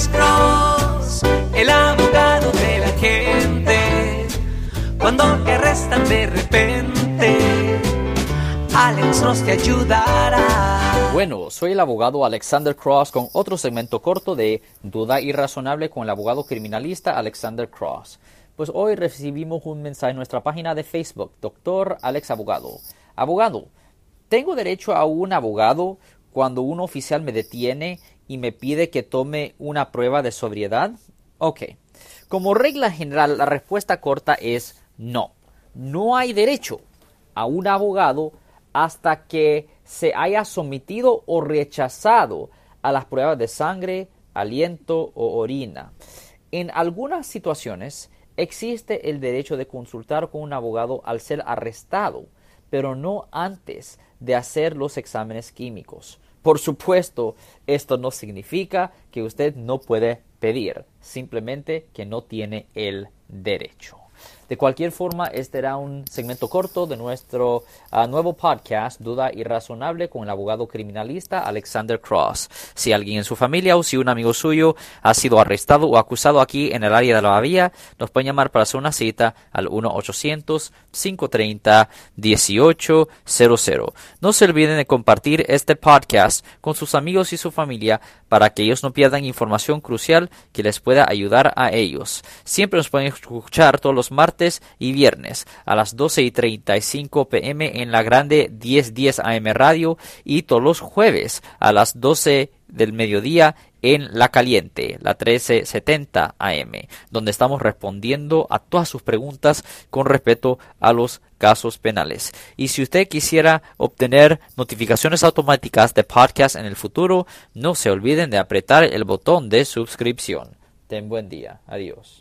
Alex Cross, el abogado de la gente. Cuando te arrestan de repente, Alex Cross te ayudará. Bueno, soy el abogado Alexander Cross con otro segmento corto de Duda Irrazonable con el abogado criminalista Alexander Cross. Pues hoy recibimos un mensaje en nuestra página de Facebook, Doctor Alex Abogado. Abogado, ¿tengo derecho a un abogado cuando un oficial me detiene y me pide que tome una prueba de sobriedad? Ok. Como regla general, la respuesta corta es no. No hay derecho a un abogado hasta que se haya sometido o rechazado a las pruebas de sangre, aliento o orina. En algunas situaciones existe el derecho de consultar con un abogado al ser arrestado, pero no antes de hacer los exámenes químicos. Por supuesto, esto no significa que usted no puede pedir, simplemente que no tiene el derecho. De cualquier forma, este era un segmento corto de nuestro uh, nuevo podcast, Duda Irrazonable, con el abogado criminalista Alexander Cross. Si alguien en su familia o si un amigo suyo ha sido arrestado o acusado aquí en el área de la Bahía, nos pueden llamar para hacer una cita al 1-800-530-1800. No se olviden de compartir este podcast con sus amigos y su familia para que ellos no pierdan información crucial que les pueda ayudar a ellos. Siempre nos pueden escuchar todos los martes y viernes a las 12 y 35 pm en la grande 1010 AM radio y todos los jueves a las 12 del mediodía en La Caliente, la 1370 AM, donde estamos respondiendo a todas sus preguntas con respecto a los casos penales. Y si usted quisiera obtener notificaciones automáticas de podcast en el futuro, no se olviden de apretar el botón de suscripción. Ten buen día. Adiós.